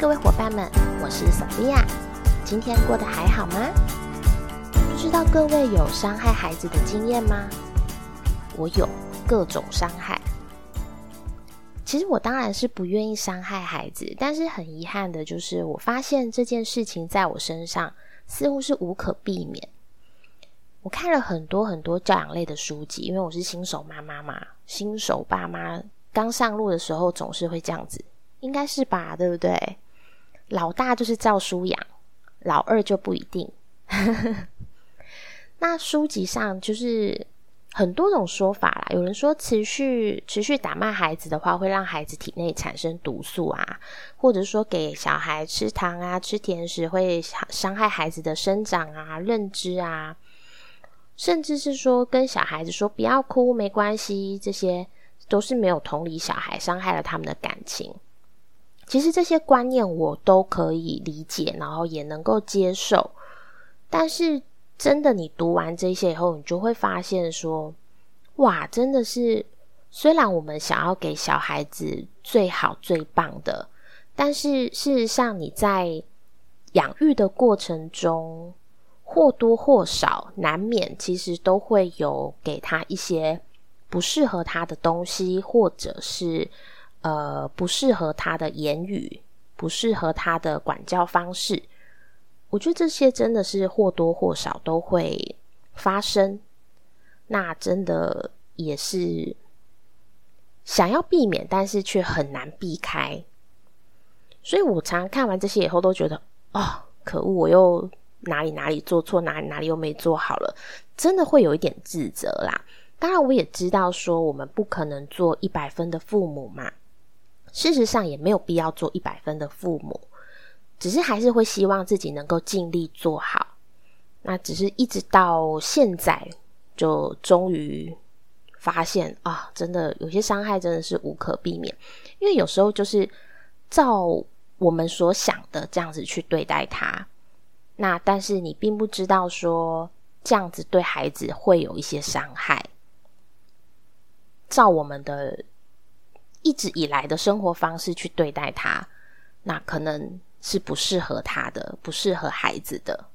各位伙伴们，我是索菲亚。今天过得还好吗？不知道各位有伤害孩子的经验吗？我有各种伤害。其实我当然是不愿意伤害孩子，但是很遗憾的就是，我发现这件事情在我身上似乎是无可避免。我看了很多很多教养类的书籍，因为我是新手妈妈嘛，新手爸妈刚上路的时候总是会这样子。应该是吧，对不对？老大就是照书养，老二就不一定。那书籍上就是很多种说法啦。有人说持续持续打骂孩子的话，会让孩子体内产生毒素啊，或者说给小孩吃糖啊、吃甜食会伤害孩子的生长啊、认知啊，甚至是说跟小孩子说不要哭，没关系，这些都是没有同理小孩，伤害了他们的感情。其实这些观念我都可以理解，然后也能够接受。但是真的，你读完这些以后，你就会发现说，哇，真的是，虽然我们想要给小孩子最好最棒的，但是事实上你在养育的过程中，或多或少难免其实都会有给他一些不适合他的东西，或者是。呃，不适合他的言语，不适合他的管教方式，我觉得这些真的是或多或少都会发生。那真的也是想要避免，但是却很难避开。所以我常常看完这些以后，都觉得哦，可恶，我又哪里哪里做错，哪里哪里又没做好了，真的会有一点自责啦。当然，我也知道说，我们不可能做一百分的父母嘛。事实上也没有必要做一百分的父母，只是还是会希望自己能够尽力做好。那只是一直到现在，就终于发现啊，真的有些伤害真的是无可避免。因为有时候就是照我们所想的这样子去对待他，那但是你并不知道说这样子对孩子会有一些伤害。照我们的。一直以来的生活方式去对待他，那可能是不适合他的，不适合孩子的。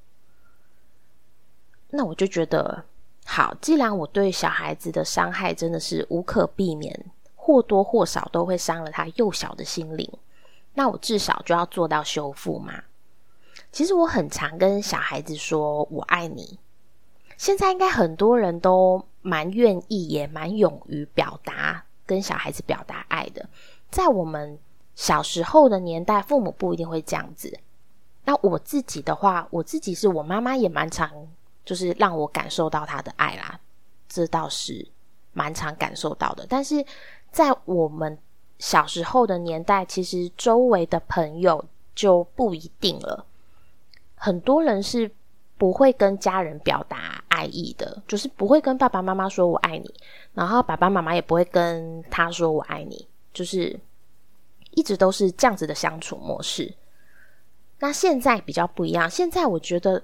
那我就觉得，好，既然我对小孩子的伤害真的是无可避免，或多或少都会伤了他幼小的心灵，那我至少就要做到修复嘛。其实我很常跟小孩子说“我爱你”，现在应该很多人都蛮愿意，也蛮勇于表达。跟小孩子表达爱的，在我们小时候的年代，父母不一定会这样子。那我自己的话，我自己是我妈妈也蛮常，就是让我感受到她的爱啦，这倒是蛮常感受到的。但是在我们小时候的年代，其实周围的朋友就不一定了，很多人是。不会跟家人表达爱意的，就是不会跟爸爸妈妈说我爱你，然后爸爸妈妈也不会跟他说我爱你，就是一直都是这样子的相处模式。那现在比较不一样，现在我觉得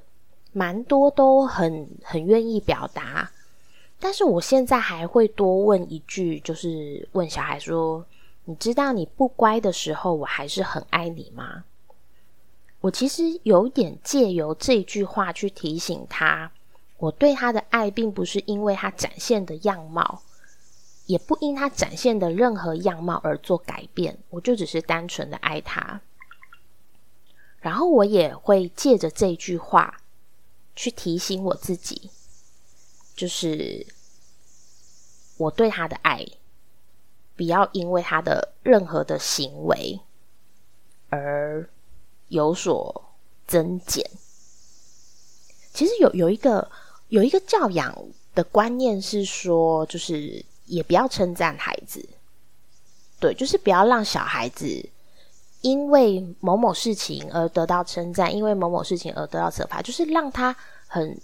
蛮多都很很愿意表达，但是我现在还会多问一句，就是问小孩说：“你知道你不乖的时候，我还是很爱你吗？”我其实有点借由这句话去提醒他，我对他的爱并不是因为他展现的样貌，也不因他展现的任何样貌而做改变，我就只是单纯的爱他。然后我也会借着这句话去提醒我自己，就是我对他的爱，不要因为他的任何的行为而。有所增减。其实有有一个有一个教养的观念是说，就是也不要称赞孩子，对，就是不要让小孩子因为某某事情而得到称赞，因为某某事情而得到惩罚，就是让他很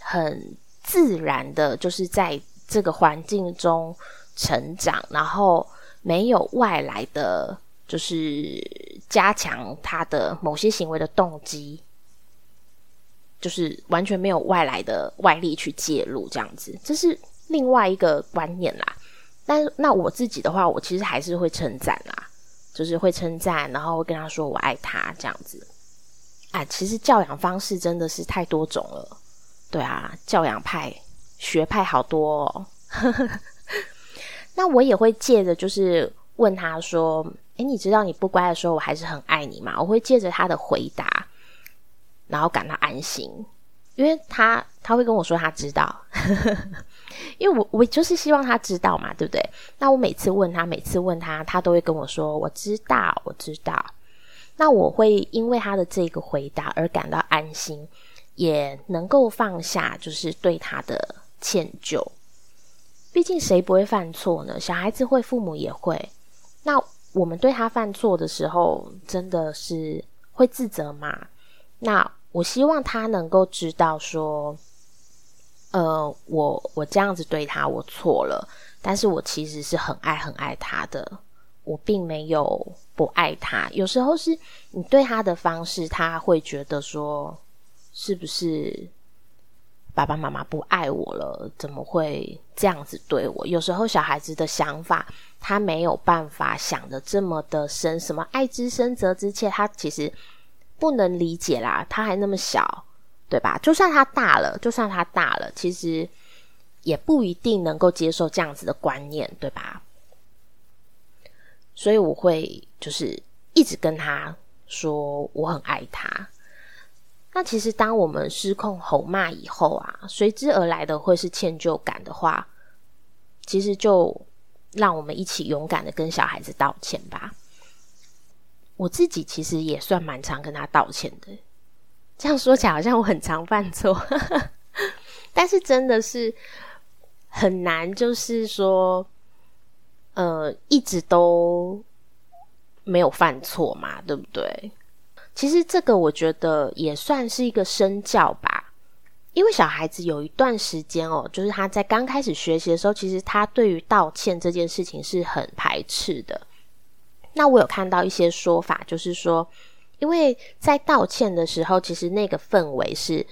很自然的，就是在这个环境中成长，然后没有外来的。就是加强他的某些行为的动机，就是完全没有外来的外力去介入，这样子，这是另外一个观念啦。但那我自己的话，我其实还是会称赞啦，就是会称赞，然后会跟他说我爱他这样子。啊，其实教养方式真的是太多种了，对啊，教养派学派好多哦。那我也会借着就是问他说：“诶，你知道你不乖的时候，我还是很爱你嘛？”我会借着他的回答，然后感到安心，因为他他会跟我说他知道，因为我我就是希望他知道嘛，对不对？那我每次问他，每次问他，他都会跟我说：“我知道，我知道。”那我会因为他的这个回答而感到安心，也能够放下就是对他的歉疚。毕竟谁不会犯错呢？小孩子会，父母也会。那我们对他犯错的时候，真的是会自责吗？那我希望他能够知道说，呃，我我这样子对他，我错了。但是我其实是很爱很爱他的，我并没有不爱他。有时候是你对他的方式，他会觉得说，是不是？爸爸妈妈不爱我了，怎么会这样子对我？有时候小孩子的想法，他没有办法想的这么的深。什么爱之深责之切，他其实不能理解啦。他还那么小，对吧？就算他大了，就算他大了，其实也不一定能够接受这样子的观念，对吧？所以我会就是一直跟他说，我很爱他。那其实，当我们失控吼骂以后啊，随之而来的会是歉疚感的话，其实就让我们一起勇敢的跟小孩子道歉吧。我自己其实也算蛮常跟他道歉的，这样说起来好像我很常犯错，但是真的是很难，就是说，呃，一直都没有犯错嘛，对不对？其实这个我觉得也算是一个身教吧，因为小孩子有一段时间哦，就是他在刚开始学习的时候，其实他对于道歉这件事情是很排斥的。那我有看到一些说法，就是说，因为在道歉的时候，其实那个氛围是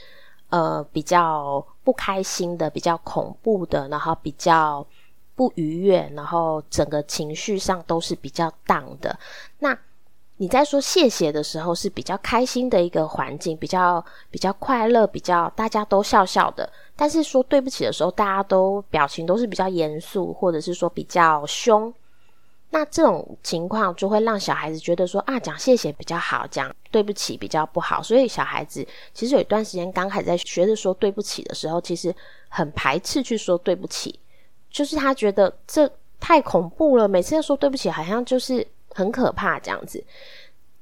呃比较不开心的，比较恐怖的，然后比较不愉悦，然后整个情绪上都是比较荡的。那你在说谢谢的时候是比较开心的一个环境，比较比较快乐，比较大家都笑笑的。但是说对不起的时候，大家都表情都是比较严肃，或者是说比较凶。那这种情况就会让小孩子觉得说啊，讲谢谢比较好，讲对不起比较不好。所以小孩子其实有一段时间刚开始在学着说对不起的时候，其实很排斥去说对不起，就是他觉得这太恐怖了，每次要说对不起，好像就是。很可怕，这样子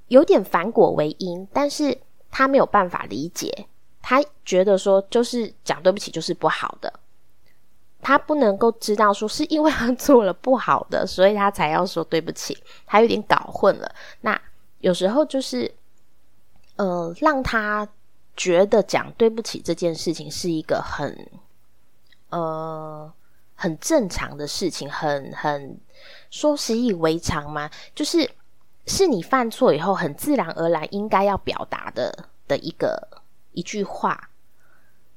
有点反果为因，但是他没有办法理解，他觉得说就是讲对不起就是不好的，他不能够知道说是因为他做了不好的，所以他才要说对不起，他有点搞混了。那有时候就是，呃，让他觉得讲对不起这件事情是一个很，呃。很正常的事情，很很说习以为常吗？就是是你犯错以后，很自然而然应该要表达的的一个一句话。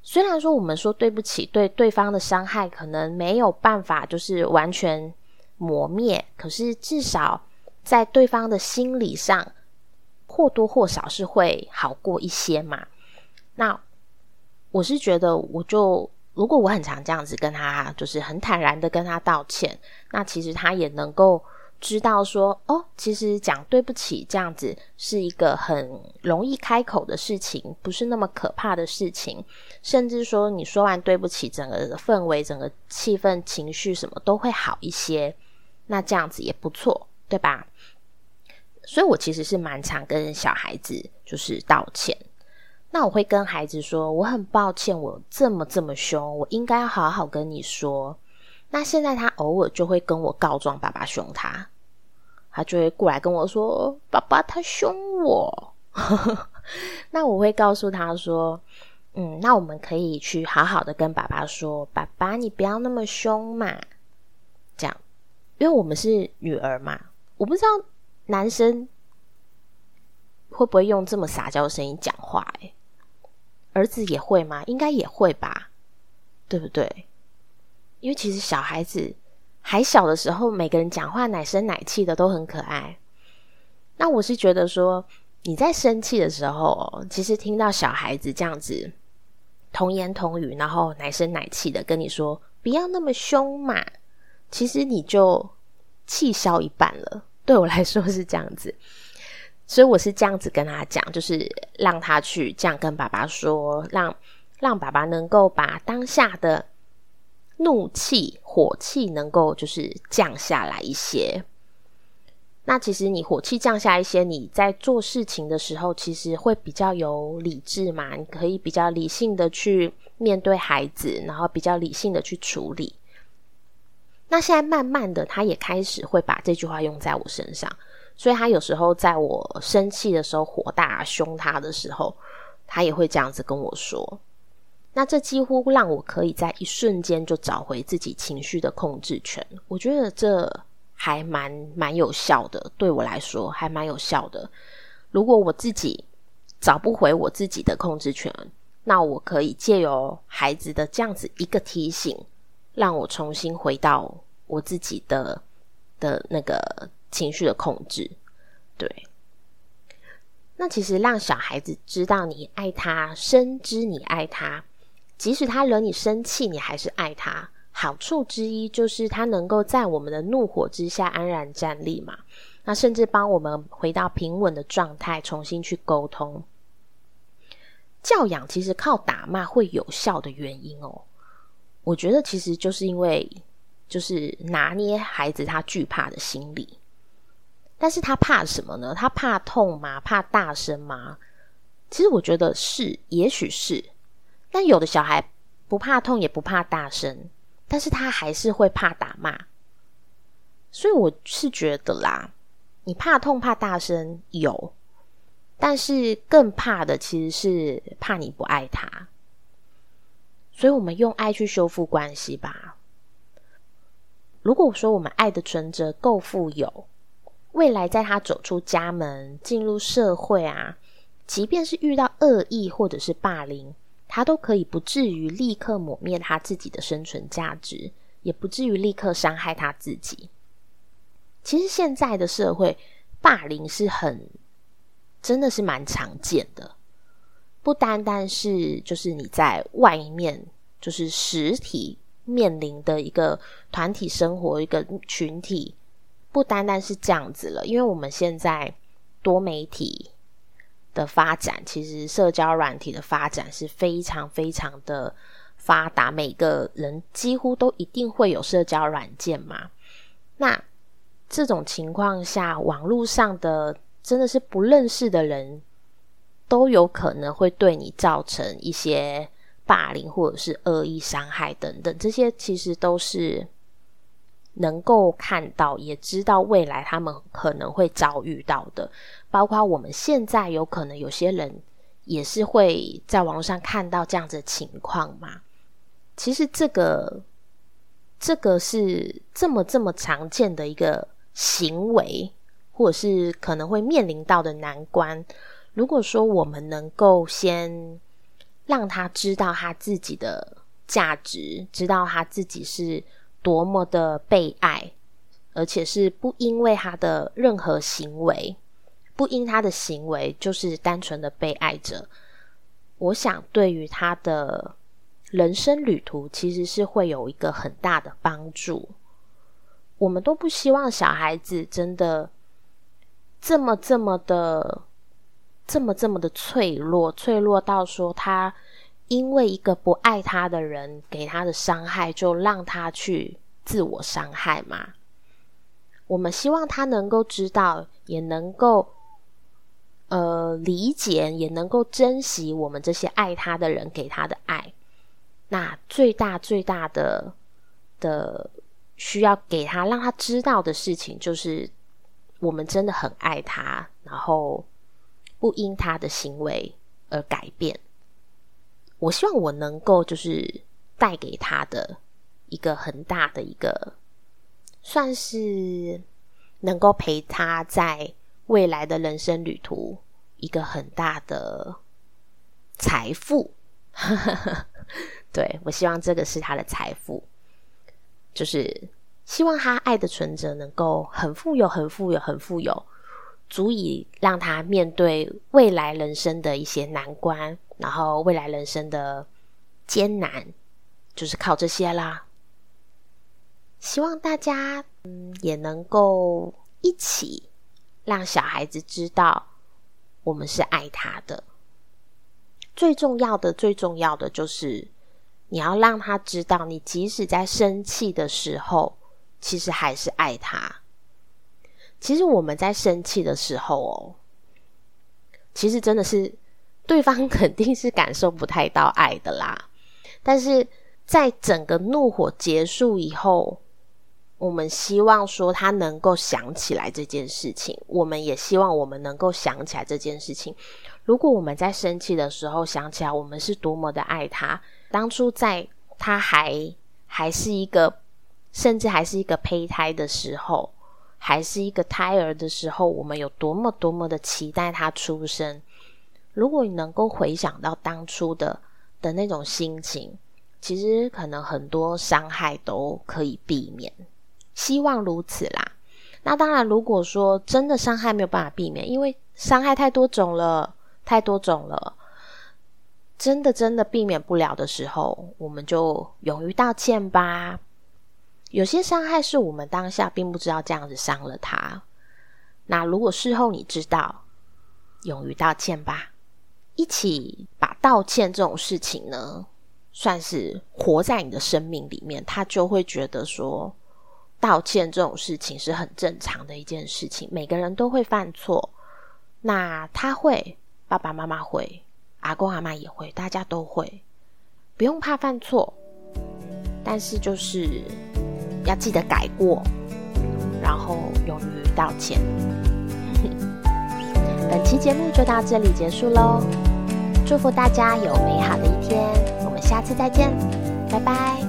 虽然说我们说对不起，对对方的伤害可能没有办法就是完全磨灭，可是至少在对方的心理上或多或少是会好过一些嘛。那我是觉得，我就。如果我很常这样子跟他，就是很坦然的跟他道歉，那其实他也能够知道说，哦，其实讲对不起这样子是一个很容易开口的事情，不是那么可怕的事情。甚至说，你说完对不起，整个氛围、整个气氛、情绪什么都会好一些。那这样子也不错，对吧？所以我其实是蛮常跟小孩子就是道歉。那我会跟孩子说：“我很抱歉，我这么这么凶，我应该要好好跟你说。”那现在他偶尔就会跟我告状，爸爸凶他，他就会过来跟我说：“爸爸他凶我。”那我会告诉他说：“嗯，那我们可以去好好的跟爸爸说，爸爸你不要那么凶嘛。”这样，因为我们是女儿嘛，我不知道男生会不会用这么撒娇的声音讲话，儿子也会吗？应该也会吧，对不对？因为其实小孩子还小的时候，每个人讲话奶声奶气的都很可爱。那我是觉得说，你在生气的时候，其实听到小孩子这样子童言童语，然后奶声奶气的跟你说“不要那么凶嘛”，其实你就气消一半了。对我来说是这样子，所以我是这样子跟他讲，就是让他去这样跟爸爸说，让让爸爸能够把当下的怒气、火气能够就是降下来一些。那其实你火气降下一些，你在做事情的时候，其实会比较有理智嘛？你可以比较理性的去面对孩子，然后比较理性的去处理。那现在慢慢的，他也开始会把这句话用在我身上，所以他有时候在我生气的时候、火大凶他的时候，他也会这样子跟我说。那这几乎让我可以在一瞬间就找回自己情绪的控制权。我觉得这。还蛮蛮有效的，对我来说还蛮有效的。如果我自己找不回我自己的控制权，那我可以借由孩子的这样子一个提醒，让我重新回到我自己的的那个情绪的控制。对，那其实让小孩子知道你爱他，深知你爱他，即使他惹你生气，你还是爱他。好处之一就是他能够在我们的怒火之下安然站立嘛，那甚至帮我们回到平稳的状态，重新去沟通。教养其实靠打骂会有效的原因哦，我觉得其实就是因为就是拿捏孩子他惧怕的心理，但是他怕什么呢？他怕痛吗？怕大声吗？其实我觉得是，也许是，但有的小孩不怕痛，也不怕大声。但是他还是会怕打骂，所以我是觉得啦，你怕痛怕大声有，但是更怕的其实是怕你不爱他，所以我们用爱去修复关系吧。如果说我们爱的存折够富有，未来在他走出家门进入社会啊，即便是遇到恶意或者是霸凌。他都可以不至于立刻抹灭他自己的生存价值，也不至于立刻伤害他自己。其实现在的社会霸凌是很，真的是蛮常见的，不单单是就是你在外面，就是实体面临的一个团体生活一个群体，不单单是这样子了，因为我们现在多媒体。的发展，其实社交软体的发展是非常非常的发达，每个人几乎都一定会有社交软件嘛。那这种情况下，网络上的真的是不认识的人，都有可能会对你造成一些霸凌或者是恶意伤害等等，这些其实都是。能够看到，也知道未来他们可能会遭遇到的，包括我们现在有可能有些人也是会在网络上看到这样子的情况嘛。其实这个这个是这么这么常见的一个行为，或者是可能会面临到的难关。如果说我们能够先让他知道他自己的价值，知道他自己是。多么的被爱，而且是不因为他的任何行为，不因他的行为就是单纯的被爱着。我想，对于他的人生旅途，其实是会有一个很大的帮助。我们都不希望小孩子真的这么这么的这么这么的脆弱，脆弱到说他。因为一个不爱他的人给他的伤害，就让他去自我伤害嘛？我们希望他能够知道，也能够呃理解，也能够珍惜我们这些爱他的人给他的爱。那最大最大的的需要给他让他知道的事情，就是我们真的很爱他，然后不因他的行为而改变。我希望我能够就是带给他的一个很大的一个，算是能够陪他在未来的人生旅途一个很大的财富。对我希望这个是他的财富，就是希望他爱的存折能够很富有、很富有、很富有，足以让他面对未来人生的一些难关，然后未来人生的艰难，就是靠这些啦。希望大家嗯也能够一起让小孩子知道，我们是爱他的。最重要的，最重要的就是你要让他知道，你即使在生气的时候，其实还是爱他。其实我们在生气的时候哦，其实真的是对方肯定是感受不太到爱的啦。但是在整个怒火结束以后，我们希望说他能够想起来这件事情，我们也希望我们能够想起来这件事情。如果我们在生气的时候想起来，我们是多么的爱他，当初在他还还是一个，甚至还是一个胚胎的时候。还是一个胎儿的时候，我们有多么多么的期待他出生。如果你能够回想到当初的的那种心情，其实可能很多伤害都可以避免。希望如此啦。那当然，如果说真的伤害没有办法避免，因为伤害太多种了，太多种了，真的真的避免不了的时候，我们就勇于道歉吧。有些伤害是我们当下并不知道这样子伤了他。那如果事后你知道，勇于道歉吧，一起把道歉这种事情呢，算是活在你的生命里面，他就会觉得说，道歉这种事情是很正常的一件事情，每个人都会犯错。那他会，爸爸妈妈会，阿公阿妈也会，大家都会，不用怕犯错，但是就是。要记得改过，然后勇于道歉。本期节目就到这里结束喽，祝福大家有美好的一天，我们下次再见，拜拜。